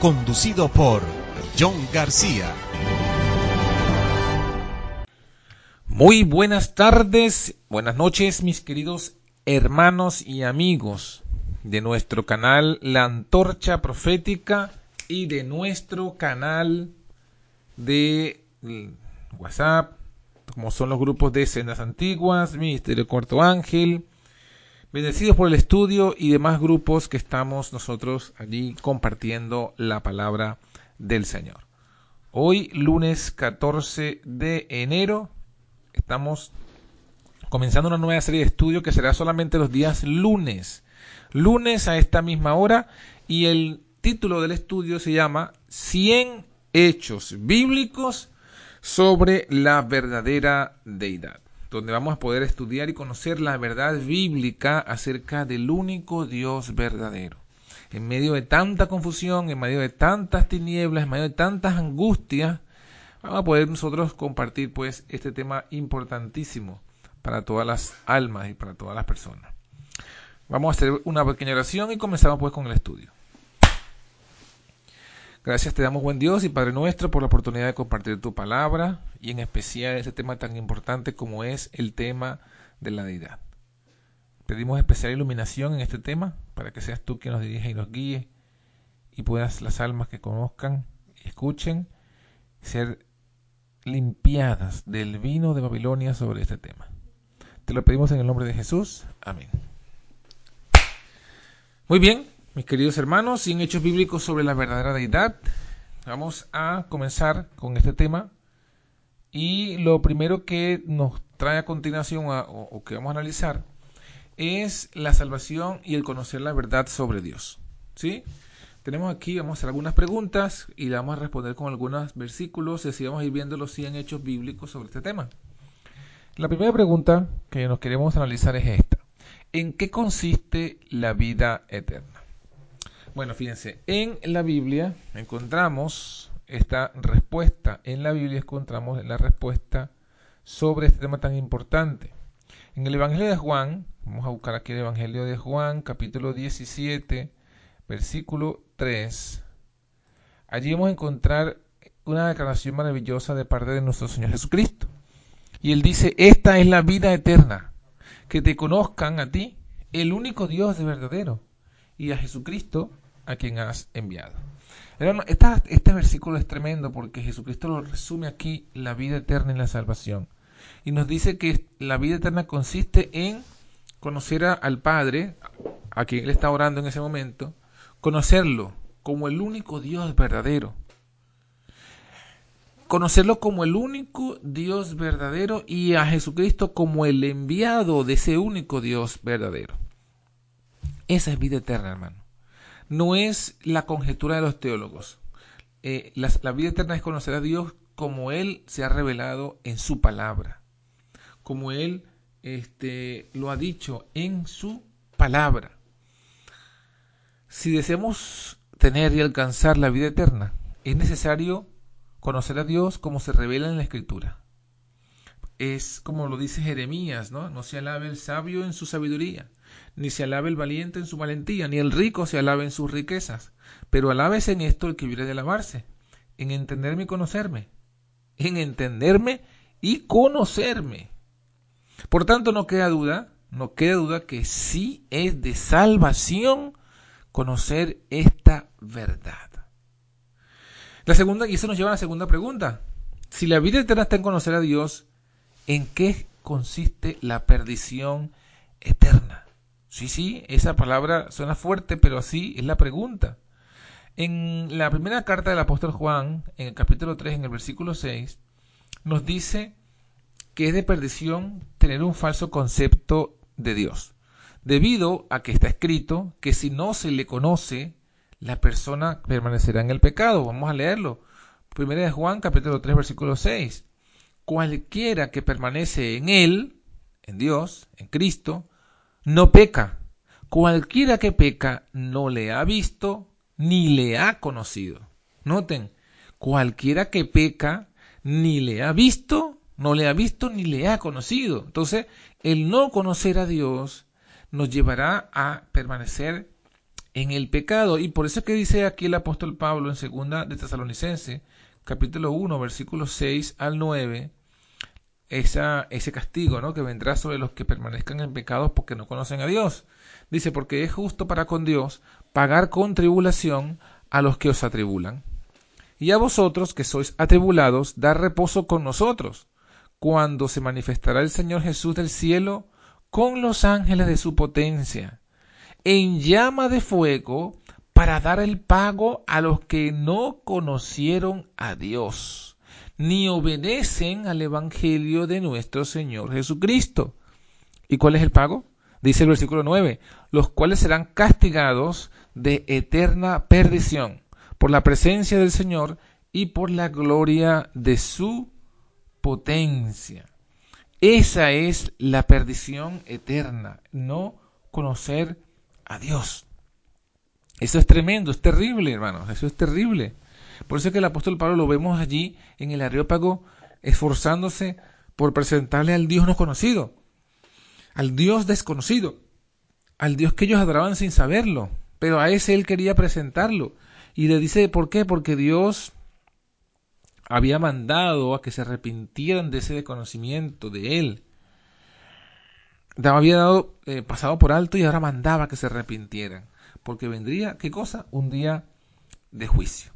conducido por John García. Muy buenas tardes, buenas noches mis queridos hermanos y amigos de nuestro canal La Antorcha Profética y de nuestro canal de WhatsApp, como son los grupos de Escenas Antiguas, Ministerio Cuarto Ángel, Bendecidos por el estudio y demás grupos que estamos nosotros allí compartiendo la palabra del Señor. Hoy, lunes 14 de enero, estamos comenzando una nueva serie de estudio que será solamente los días lunes. Lunes a esta misma hora y el título del estudio se llama 100 hechos bíblicos sobre la verdadera deidad donde vamos a poder estudiar y conocer la verdad bíblica acerca del único Dios verdadero. En medio de tanta confusión, en medio de tantas tinieblas, en medio de tantas angustias, vamos a poder nosotros compartir pues este tema importantísimo para todas las almas y para todas las personas. Vamos a hacer una pequeña oración y comenzamos pues con el estudio. Gracias te damos, buen Dios y Padre nuestro, por la oportunidad de compartir tu palabra y en especial ese tema tan importante como es el tema de la deidad. Pedimos especial iluminación en este tema para que seas tú quien nos dirija y nos guíe y puedas las almas que conozcan y escuchen ser limpiadas del vino de Babilonia sobre este tema. Te lo pedimos en el nombre de Jesús. Amén. Muy bien, mis queridos hermanos, sin hechos bíblicos sobre la verdadera deidad. Vamos a comenzar con este tema. Y lo primero que nos trae a continuación o, que vamos a analizar es la salvación y el conocer la verdad sobre Dios. ¿Sí? Tenemos aquí, vamos a hacer algunas preguntas y le vamos a responder con algunos versículos y así vamos a ir viendo los 100 hechos bíblicos sobre este tema. La primera pregunta que nos queremos analizar es esta. ¿En qué consiste la vida eterna? Bueno, fíjense, en la Biblia encontramos esta respuesta. En la Biblia encontramos la respuesta sobre este tema tan importante. En el Evangelio de Juan, vamos a buscar aquí el Evangelio de Juan, capítulo 17, versículo 3. Allí vamos a encontrar una declaración maravillosa de parte de nuestro Señor Jesucristo. Y Él dice, esta es la vida eterna, que te conozcan a ti, el único Dios de verdadero, y a Jesucristo, a quien has enviado. este versículo es tremendo porque Jesucristo lo resume aquí, la vida eterna y la salvación. Y nos dice que la vida eterna consiste en conocer al Padre, a quien Él está orando en ese momento, conocerlo como el único Dios verdadero. Conocerlo como el único Dios verdadero y a Jesucristo como el enviado de ese único Dios verdadero. Esa es vida eterna, hermano no es la conjetura de los teólogos. Eh, la, vida eterna es conocer a Dios como Él se ha revelado en su palabra, como Él este, lo ha dicho en su palabra. Si deseamos tener y alcanzar la vida eterna, es necesario conocer a Dios como se revela en la Escritura. Es como lo dice Jeremías, ¿no? No se alabe el sabio en su sabiduría, ni se alabe el valiente en su valentía, ni el rico se alabe en sus riquezas. Pero alábese en esto el que hubiera de alabarse, en entenderme y conocerme, en entenderme y conocerme. Por tanto, no queda duda, no queda duda que sí es de salvación conocer esta verdad. La segunda, y eso nos lleva a la segunda pregunta. Si la vida eterna está en conocer a Dios, ¿En qué consiste la perdición eterna? Sí, sí, esa palabra suena fuerte, pero así es la pregunta. En la primera carta del apóstol Juan, en el capítulo 3, en el versículo 6, nos dice que es de perdición tener un falso concepto de Dios, debido a que está escrito que si no se le conoce, la persona permanecerá en el pecado. Vamos a leerlo. Primera de Juan, capítulo 3, versículo 6. Cualquiera que permanece en Él, en Dios, en Cristo, no peca. Cualquiera que peca no le ha visto ni le ha conocido. Noten, cualquiera que peca ni le ha visto, no le ha visto ni le ha conocido. Entonces, el no conocer a Dios nos llevará a permanecer en el pecado. Y por eso es que dice aquí el apóstol Pablo en segunda de Tesalonicense, capítulo 1, versículos 6 al 9, ese castigo ¿no? que vendrá sobre los que permanezcan en pecados porque no conocen a Dios. Dice, porque es justo para con Dios pagar con tribulación a los que os atribulan. Y a vosotros que sois atribulados, dar reposo con nosotros, cuando se manifestará el Señor Jesús del cielo con los ángeles de su potencia, en llama de fuego, para dar el pago a los que no conocieron a Dios, ni obedecen al Evangelio de nuestro Señor Jesucristo. ¿Y cuál es el pago? Dice el versículo 9, los cuales serán castigados de eterna perdición por la presencia del Señor y por la gloria de su potencia. Esa es la perdición eterna, no conocer a Dios. Eso es tremendo, es terrible, hermanos, eso es terrible. Por eso es que el apóstol Pablo lo vemos allí en el Areópago esforzándose por presentarle al Dios no conocido, al Dios desconocido, al Dios que ellos adoraban sin saberlo, pero a ese él quería presentarlo. Y le dice, ¿por qué? Porque Dios había mandado a que se arrepintieran de ese desconocimiento de él. Había dado, eh, pasado por alto y ahora mandaba que se arrepintieran. Porque vendría, ¿qué cosa? Un día de juicio.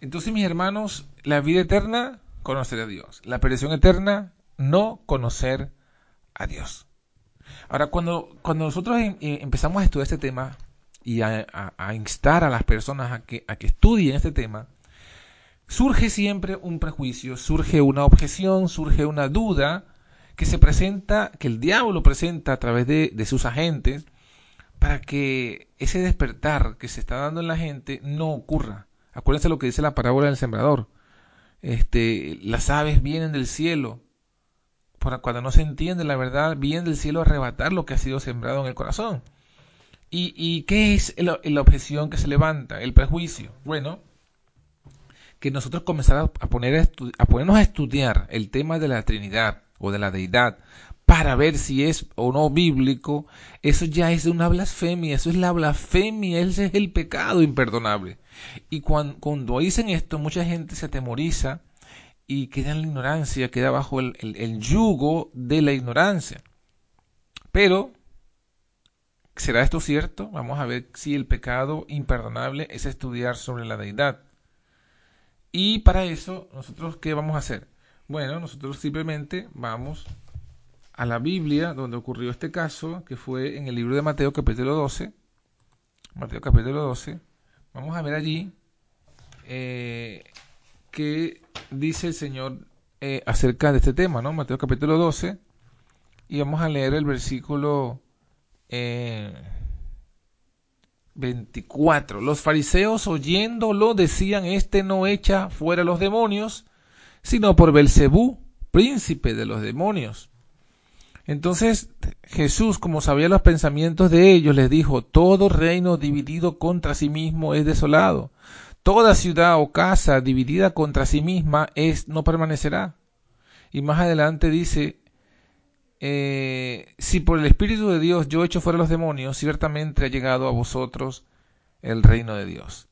Entonces, mis hermanos, la vida eterna, conocer a Dios. La perdición eterna, no conocer a Dios. Ahora, cuando, cuando nosotros em, eh, empezamos a estudiar este tema y a, instar a las personas a que, a que estudien este tema, surge siempre un prejuicio, surge una objeción, surge una duda que se presenta, que el diablo presenta a través de, de sus agentes, para que ese despertar que se está dando en la gente no ocurra. Acuérdense lo que dice la parábola del sembrador. Este, las aves vienen del cielo cuando no se entiende la verdad, viene del cielo a arrebatar lo que ha sido sembrado en el corazón. ¿Y, qué es la, objeción que se levanta? El prejuicio. Bueno, que nosotros comenzamos a, poner a, a ponernos a estudiar el tema de la Trinidad o de la deidad para ver si es o no bíblico, eso ya es una blasfemia, eso es la blasfemia, ese es el pecado imperdonable. Y cuando, dicen esto, mucha gente se atemoriza y queda en la ignorancia, queda bajo el, yugo de la ignorancia. Pero, ¿será esto cierto? Vamos a ver si el pecado imperdonable es estudiar sobre la deidad. Y para eso, nosotros, ¿qué vamos a hacer? Bueno, nosotros simplemente vamos a la Biblia donde ocurrió este caso, que fue en el libro de Mateo capítulo 12. Mateo capítulo 12. Vamos a ver allí eh, que dice el Señor eh, acerca de este tema, ¿no? Mateo capítulo 12. Y vamos a leer el versículo 24. Eh, los fariseos oyéndolo decían, este no echa fuera los demonios, sino por Belcebú, príncipe de los demonios. Entonces Jesús, como sabía los pensamientos de ellos, les dijo, todo reino dividido contra sí mismo es desolado Toda ciudad o casa dividida contra sí misma es, no permanecerá. Y más adelante dice, eh, si por el Espíritu de Dios yo echo fuera los demonios, ciertamente ha llegado a vosotros el reino de Dios.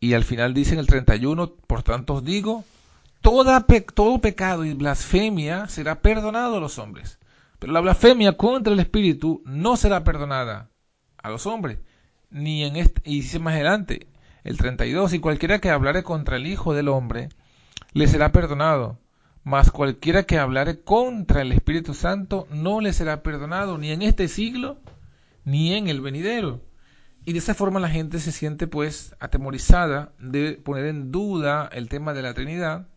Y al final dice en el 31, por tanto os digo, toda todo pecado y blasfemia será perdonado a los hombres. Pero la blasfemia contra el Espíritu no será perdonada a los hombres. Ni en este, y dice más adelante, el 32, y cualquiera que hablare contra el Hijo del Hombre, le será perdonado, mas cualquiera que hablare contra el Espíritu Santo no le será perdonado ni en este siglo ni en el venidero. Y de esa forma la gente se siente pues atemorizada de poner en duda el tema de la Trinidad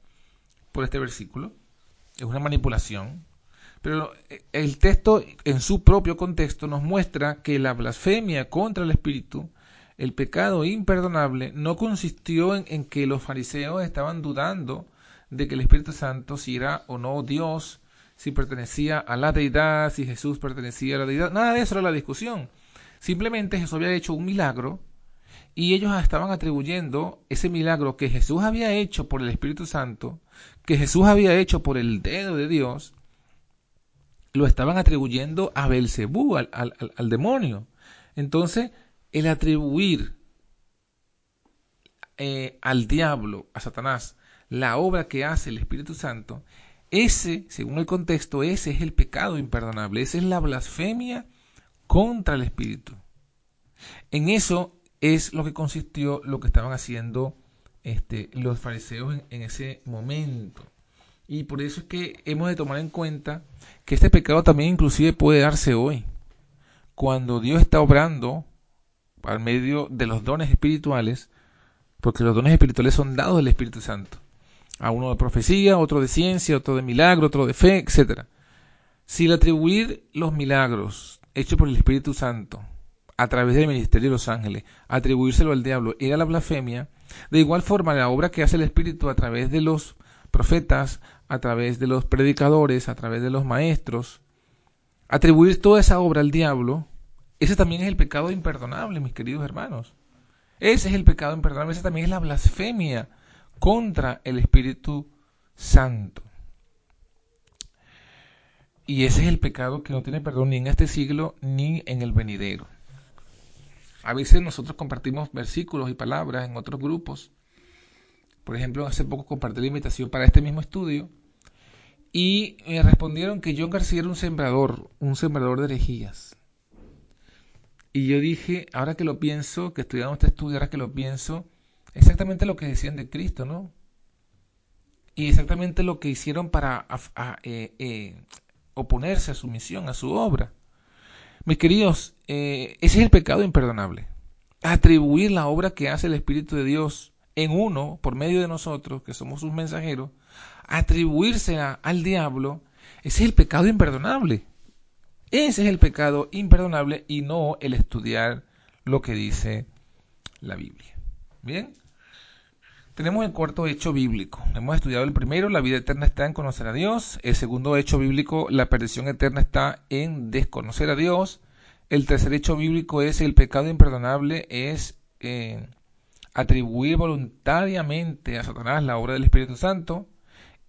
por este versículo. Es una manipulación. Pero el texto en su propio contexto nos muestra que la blasfemia contra el Espíritu, el pecado imperdonable, no consistió en, en que los fariseos estaban dudando de que el Espíritu Santo si era o no Dios, si pertenecía a la deidad, si Jesús pertenecía a la deidad. Nada de eso era la discusión. Simplemente Jesús había hecho un milagro y ellos estaban atribuyendo ese milagro que Jesús había hecho por el Espíritu Santo, que Jesús había hecho por el dedo de Dios, lo estaban atribuyendo a Belcebú, al, al demonio. Entonces, el atribuir eh, al diablo, a Satanás, la obra que hace el Espíritu Santo, ese, según el contexto, ese es el pecado imperdonable, esa es la blasfemia contra el Espíritu. En eso es lo que consistió lo que estaban haciendo este, los fariseos en, en ese momento. Y por eso es que hemos de tomar en cuenta que este pecado también inclusive puede darse hoy. Cuando Dios está obrando por medio de los dones espirituales, porque los dones espirituales son dados del Espíritu Santo a uno de profecía, otro de ciencia, otro de milagro, otro de fe, etc. Si el atribuir los milagros hechos por el Espíritu Santo a través del ministerio de los ángeles, atribuírselo al diablo, era la blasfemia, de igual forma la obra que hace el Espíritu a través de los profetas, a través de los predicadores, a través de los maestros, atribuir toda esa obra al diablo, ese también es el pecado imperdonable, mis queridos hermanos. Ese es el pecado imperdonable, esa también es la blasfemia contra el Espíritu Santo. Y ese es el pecado que no tiene perdón ni en este siglo ni en el venidero. A veces nosotros compartimos versículos y palabras en otros grupos. Por ejemplo, hace poco compartí la invitación para este mismo estudio y me respondieron que John García era un sembrador, un sembrador de herejías. Y yo dije, ahora que lo pienso, que estudiamos este estudio, ahora que lo pienso, exactamente lo que decían de Cristo, ¿no? Y exactamente lo que hicieron para eh, eh, oponerse a su misión, a su obra. Mis queridos, eh, ese es el pecado imperdonable. Atribuir la obra que hace el Espíritu de Dios en uno, por medio de nosotros, que somos sus mensajeros, atribuírsela al diablo, ese es el pecado imperdonable. Ese es el pecado imperdonable y no el estudiar lo que dice la Biblia. Bien, tenemos el cuarto hecho bíblico. Hemos estudiado el primero, la vida eterna está en conocer a Dios. El segundo hecho bíblico, la perdición eterna está en desconocer a Dios. El tercer hecho bíblico es el pecado imperdonable, es eh, atribuir voluntariamente a Satanás la obra del Espíritu Santo.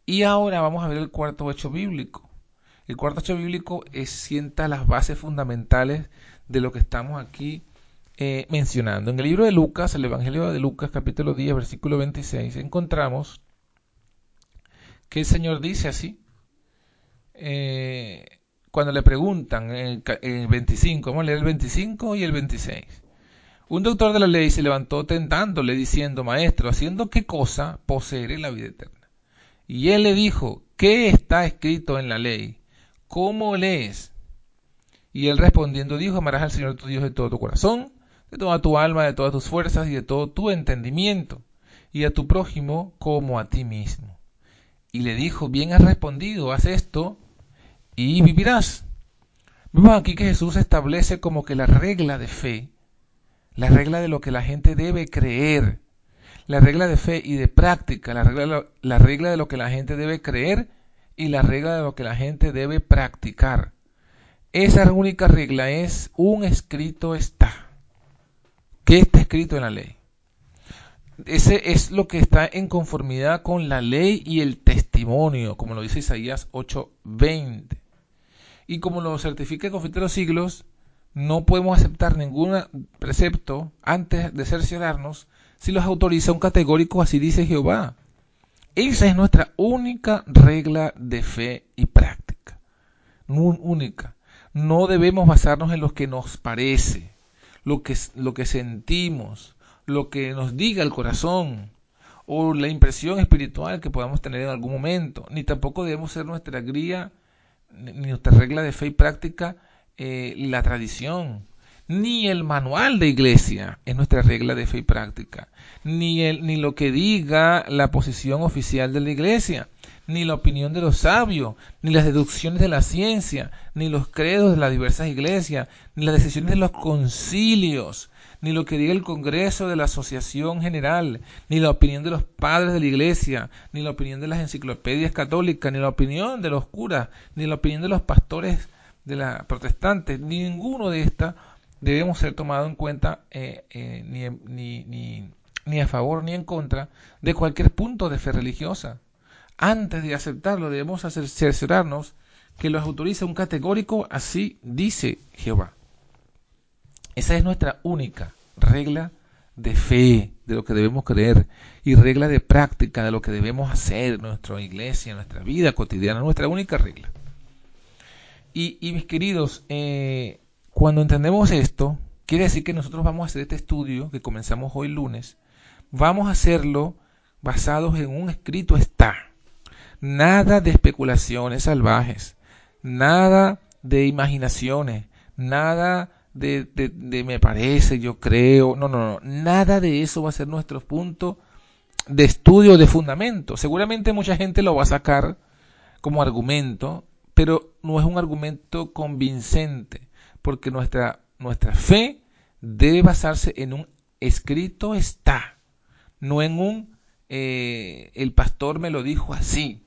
Y ahora vamos a ver el cuarto hecho bíblico. El cuarto hecho bíblico es, sienta las bases fundamentales de lo que estamos aquí eh, mencionando. En el libro de Lucas, el Evangelio de Lucas, capítulo 10, versículo 26, encontramos que el Señor dice así, eh, cuando le preguntan en el, 25, vamos a leer el 25 y el 26. Un doctor de la ley se levantó tentándole diciendo, Maestro, ¿haciendo qué cosa poseeré la vida eterna? Y él le dijo, ¿qué está escrito en la ley? ¿Cómo lees? Y él respondiendo dijo, amarás al Señor tu Dios de todo tu corazón, de toda tu alma, de todas tus fuerzas y de todo tu entendimiento, y a tu prójimo como a ti mismo. Y le dijo, bien has respondido, haz esto y vivirás. Vemos aquí que Jesús establece como que la regla de fe, la regla de lo que la gente debe creer, la regla de fe y de práctica, la regla, la regla de lo que la gente debe creer y la regla de lo que la gente debe practicar. Esa única regla es un escrito está. ¿Qué está escrito en la ley? Ese es lo que está en conformidad con la ley y el testimonio, como lo dice Isaías 8:20. Y como lo certifica el conflicto de los siglos, no podemos aceptar ningún precepto antes de cerciorarnos si los autoriza un categórico, así dice Jehová. Esa es nuestra única regla de fe y práctica. Única. No debemos basarnos en lo que nos parece lo que, lo que sentimos, lo que nos diga el corazón o la impresión espiritual que podamos tener en algún momento, ni tampoco debemos ser nuestra guía, ni nuestra regla de fe y práctica, eh, la tradición, ni el manual de iglesia es nuestra regla de fe y práctica, ni, el, ni lo que diga la posición oficial de la iglesia, ni la opinión de los sabios, ni las deducciones de la ciencia, ni los credos de las diversas iglesias, ni las decisiones de los concilios, ni lo que diga el Congreso de la Asociación General, ni la opinión de los padres de la Iglesia, ni la opinión de las enciclopedias católicas, ni la opinión de los curas, ni la opinión de los pastores de la protestantes, ninguno de estas debemos ser tomado en cuenta eh, eh, ni, a favor ni en contra de cualquier punto de fe religiosa. Antes de aceptarlo debemos cerciorarnos que los autoriza un categórico así dice Jehová. Esa es nuestra única regla de fe, de lo que debemos creer, y regla de práctica de lo que debemos hacer en nuestra iglesia, en nuestra vida cotidiana, nuestra única regla. Y, mis queridos, eh, cuando entendemos esto, quiere decir que nosotros vamos a hacer este estudio que comenzamos hoy lunes, vamos a hacerlo basados en un escrito está. Nada de especulaciones salvajes, nada de imaginaciones, nada de, de, me parece, yo creo. No, no, no. Nada de eso va a ser nuestro punto de estudio, de fundamento. Seguramente mucha gente lo va a sacar como argumento, pero no es un argumento convincente, porque nuestra, nuestra fe debe basarse en un escrito está, no en un eh, el pastor me lo dijo así,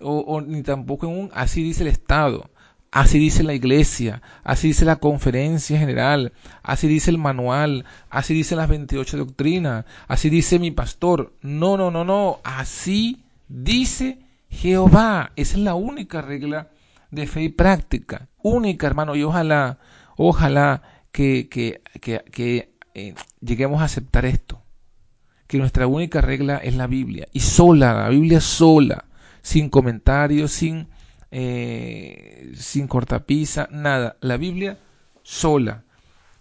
o, o, ni tampoco en un así dice el Estado. Así dice la iglesia, así dice la conferencia general, así dice el manual, así dice las 28 doctrinas, así dice mi pastor. No, no, no, no, así dice Jehová. Esa es la única regla de fe y práctica. Única, hermano, y ojalá, ojalá que, que, que, eh, lleguemos a aceptar esto. Que nuestra única regla es la Biblia. Y sola, la Biblia sola, sin comentarios, sin eh, sin cortapisa, nada. La Biblia sola.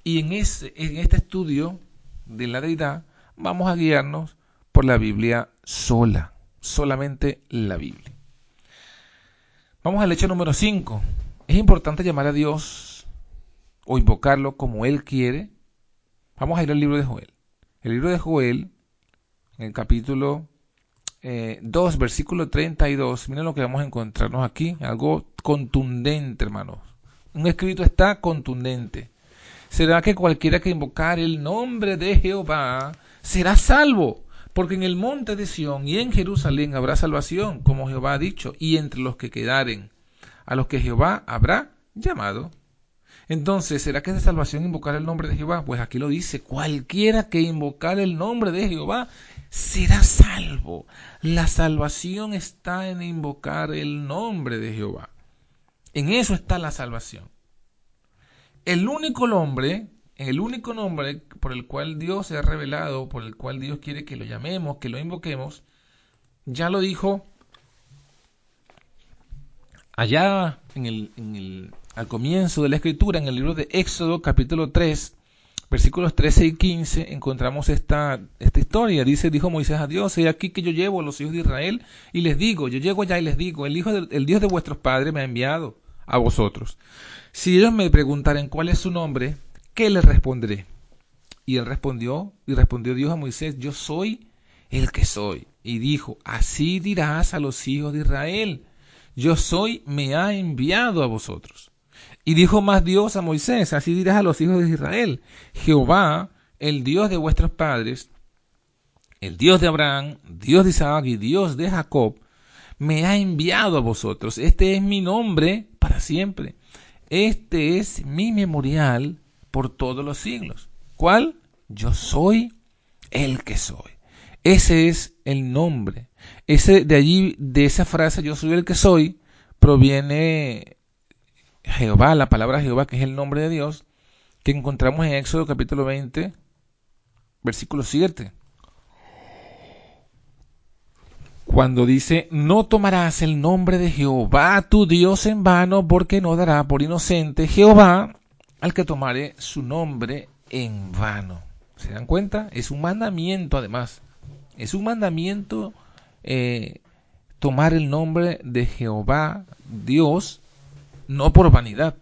Y en, en este estudio de la deidad vamos a guiarnos por la Biblia sola, solamente la Biblia. Vamos al hecho número 5. Es importante llamar a Dios o invocarlo como Él quiere. Vamos a ir al libro de Joel. El libro de Joel, en el capítulo 2, eh, versículo 32, miren lo que vamos a encontrarnos aquí, algo contundente, hermanos. Un escrito está contundente. ¿Será que cualquiera que invocar el nombre de Jehová será salvo? Porque en el monte de Sión y en Jerusalén habrá salvación, como Jehová ha dicho, y entre los que quedaren, a los que Jehová habrá llamado. Entonces, ¿será que es de salvación invocar el nombre de Jehová? Pues aquí lo dice, cualquiera que invocar el nombre de Jehová será salvo. La salvación está en invocar el nombre de Jehová. En eso está la salvación. El único nombre, el único nombre por el cual Dios se ha revelado, por el cual Dios quiere que lo llamemos, que lo invoquemos, ya lo dijo allá en el, al comienzo de la escritura, en el libro de Éxodo capítulo 3, versículos 13 y 15 encontramos esta, esta historia. Dice, dijo Moisés a Dios, he aquí que yo llevo a los hijos de Israel y les digo, yo llego allá y les digo, el, hijo el Dios de vuestros padres me ha enviado a vosotros. Si ellos me preguntaren cuál es su nombre, ¿qué les responderé? Y él respondió, y respondió Dios a Moisés, yo soy el que soy. Y dijo, así dirás a los hijos de Israel, yo soy, me ha enviado a vosotros. Y dijo más Dios a Moisés, así dirás a los hijos de Israel, Jehová, el Dios de vuestros padres, el Dios de Abraham, Dios de Isaac y Dios de Jacob, me ha enviado a vosotros. Este es mi nombre para siempre. Este es mi memorial por todos los siglos. ¿Cuál? Yo soy el que soy. Ese es el nombre. Ese de allí, de esa frase, yo soy el que soy, proviene Jehová, la palabra Jehová, que es el nombre de Dios, que encontramos en Éxodo capítulo 20, versículo 7. Cuando dice, no tomarás el nombre de Jehová tu Dios en vano, porque no dará por inocente Jehová al que tomare su nombre en vano. ¿Se dan cuenta? Es un mandamiento además. Es un mandamiento eh, tomar el nombre de Jehová, Dios, no por vanidad,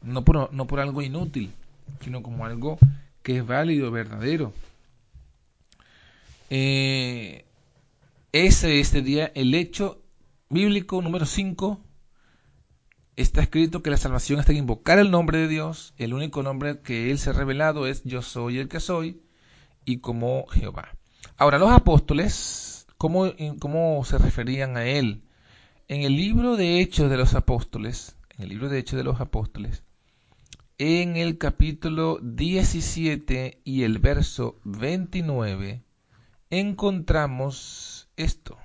no por, no por algo inútil, sino como algo que es válido, verdadero. Eh, ese sería el hecho bíblico número 5. Está escrito que la salvación está en invocar el nombre de Dios. El único nombre que Él se ha revelado es yo soy el que soy y como Jehová. Ahora, los apóstoles, ¿cómo, cómo se referían a Él? En el libro de Hechos de los Apóstoles, en el libro de Hechos de los Apóstoles, en el capítulo 17 y el verso 29, encontramos esto.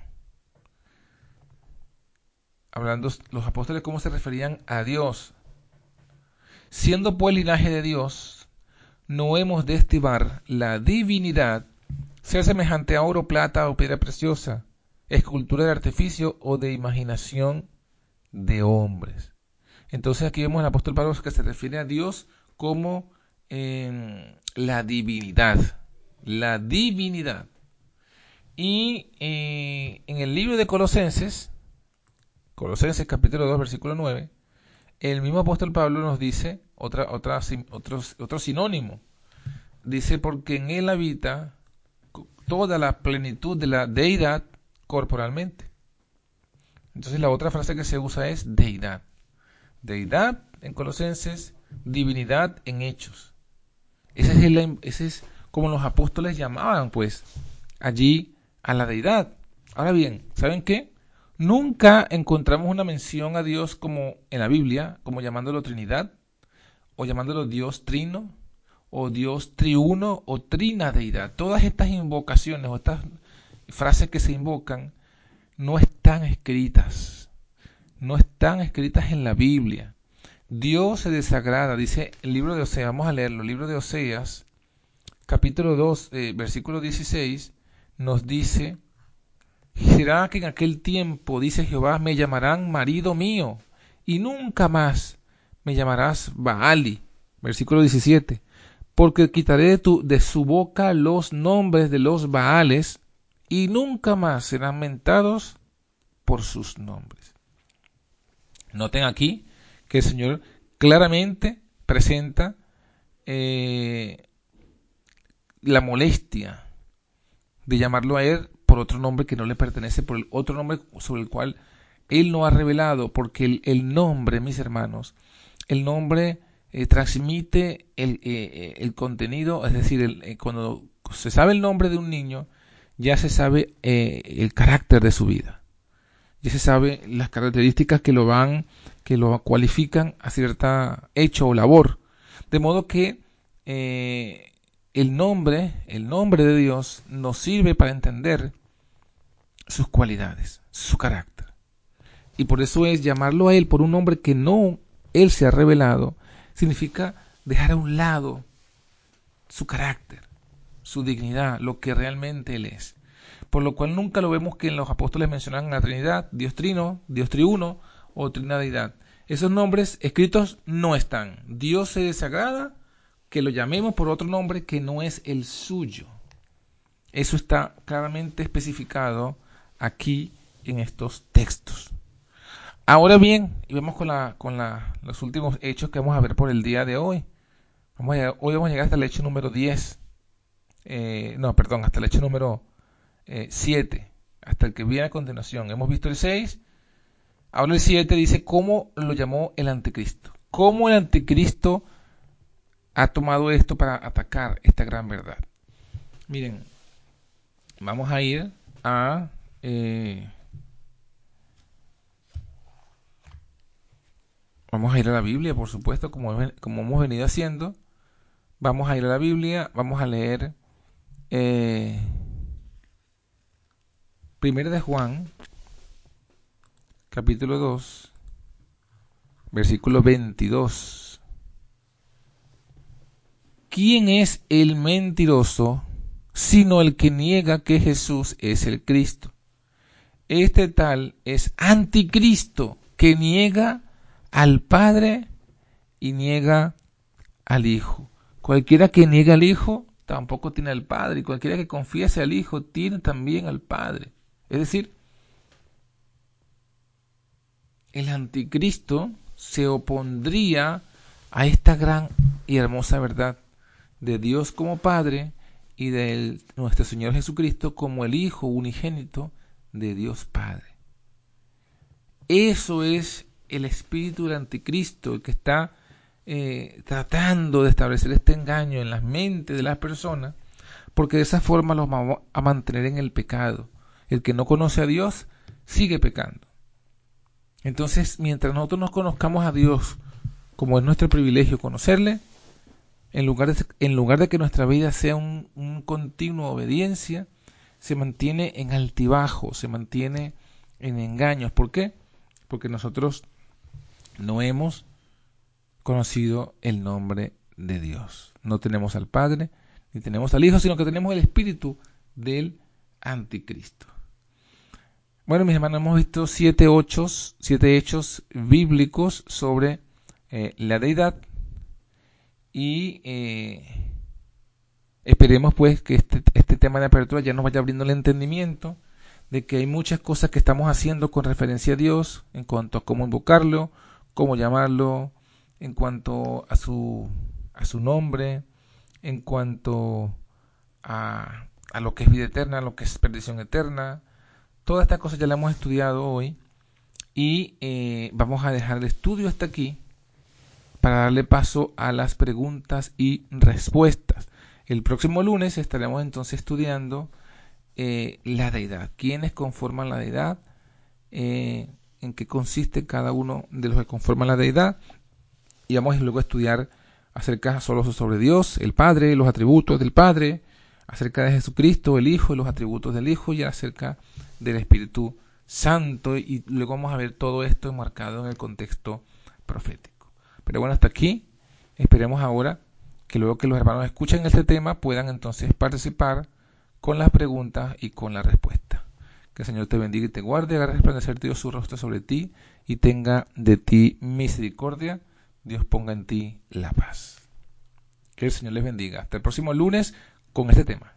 Hablando los apóstoles cómo se referían a Dios. Siendo pues linaje de Dios, no hemos de estimar la divinidad ser semejante a oro, plata o piedra preciosa, escultura de artificio o de imaginación de hombres. Entonces aquí vemos al apóstol Pablo que se refiere a Dios como la divinidad. La divinidad. Y eh, en el libro de Colosenses, Colosenses capítulo 2, versículo 9, el mismo apóstol Pablo nos dice otra, otra, otro, otro sinónimo. Dice, porque en él habita toda la plenitud de la deidad corporalmente. Entonces la otra frase que se usa es deidad. Deidad en Colosenses, divinidad en hechos. Ese es, el, ese es como los apóstoles llamaban pues allí a la deidad. Ahora bien, ¿saben qué? Nunca encontramos una mención a Dios como en la Biblia, como llamándolo Trinidad, o llamándolo Dios Trino, o Dios Triuno, o Trina Deidad. Todas estas invocaciones o estas frases que se invocan no están escritas, no están escritas en la Biblia. Dios se desagrada, dice el libro de Oseas, vamos a leerlo, el libro de Oseas, capítulo 2, eh, versículo 16, nos dice, será que en aquel tiempo, dice Jehová, me llamarán marido mío, y nunca más me llamarás Baali. Versículo 17. Porque quitaré de, de su boca los nombres de los Baales, y nunca más serán mentados por sus nombres. Noten aquí que el Señor claramente presenta eh, la molestia de llamarlo a él por otro nombre que no le pertenece, por el otro nombre sobre el cual él no ha revelado, porque el, nombre, mis hermanos, el nombre eh, transmite el, eh, el, contenido, es decir, eh, cuando se sabe el nombre de un niño, ya se sabe el carácter de su vida. Ya se sabe las características que lo van, que lo cualifican a cierta hecho o labor. De modo que el nombre, el nombre de Dios nos sirve para entender sus cualidades, su carácter. Y por eso es llamarlo a Él por un nombre que no Él se ha revelado, significa dejar a un lado su carácter, su dignidad, lo que realmente Él es. Por lo cual nunca lo vemos que en los apóstoles mencionan la Trinidad, Dios Trino, Dios Triuno o Trinidad. Esos nombres escritos no están. Dios se desagrada que lo llamemos por otro nombre que no es el suyo. Eso está claramente especificado aquí en estos textos. Ahora bien, y vemos con, la, con la, los últimos hechos que vamos a ver por el día de hoy. Vamos hoy vamos a llegar hasta el hecho número 10. Eh, no, perdón, hasta el hecho número 7. Eh, hasta el que viene a continuación. Hemos visto el 6. Ahora el 7 dice cómo lo llamó el anticristo. Cómo el anticristo ha tomado esto para atacar esta gran verdad. Miren, vamos a ir a... Eh, vamos a ir a la Biblia, por supuesto, como, como hemos venido haciendo. Vamos a ir a la Biblia, vamos a leer eh, de Juan, capítulo 2, versículo 22. ¿quién es el mentiroso sino el que niega que Jesús es el Cristo? Este tal es anticristo que niega al Padre y niega al Hijo. Cualquiera que niega al Hijo tampoco tiene al Padre, y cualquiera que confiese al Hijo tiene también al Padre. Es decir, el anticristo se opondría a esta gran y hermosa verdad de Dios como Padre y de nuestro Señor Jesucristo como el Hijo unigénito de Dios Padre. Eso es el espíritu del anticristo, el que está eh, tratando de establecer este engaño en las mentes de las personas, porque de esa forma los vamos a mantener en el pecado. El que no conoce a Dios sigue pecando. Entonces, mientras nosotros nos conozcamos a Dios, como es nuestro privilegio conocerle, en lugar de, en lugar de que nuestra vida sea un, un continuo obediencia, se mantiene en altibajo, se mantiene en engaños. ¿Por qué? Porque nosotros no hemos conocido el nombre de Dios. No tenemos al Padre, ni tenemos al Hijo, sino que tenemos el Espíritu del Anticristo. Bueno, mis hermanos, hemos visto siete, hechos, siete hechos bíblicos sobre eh, la deidad y eh, esperemos pues que este, este tema de apertura ya nos vaya abriendo el entendimiento de que hay muchas cosas que estamos haciendo con referencia a Dios en cuanto a cómo invocarlo, cómo llamarlo, en cuanto a su, a su nombre, en cuanto a, a lo que es vida eterna, lo que es perdición eterna, Todas estas cosas ya las hemos estudiado hoy y eh, vamos a dejar el estudio hasta aquí para darle paso a las preguntas y respuestas. El próximo lunes estaremos entonces estudiando eh, la deidad, quiénes conforman la deidad, eh, en qué consiste cada uno de los que conforman la deidad y vamos luego a estudiar acerca solo sobre Dios, el Padre, los atributos del Padre, acerca de Jesucristo, el Hijo, y los atributos del Hijo y acerca del Espíritu Santo y luego vamos a ver todo esto enmarcado en el contexto profético. Pero bueno, hasta aquí. Esperemos ahora que luego que los hermanos escuchen este tema puedan entonces participar con las preguntas y con la respuesta. Que el Señor te bendiga y te guarde, haga resplandecer Dios su rostro sobre ti y tenga de ti misericordia. Dios ponga en ti la paz. Que el Señor les bendiga. Hasta el próximo lunes con este tema.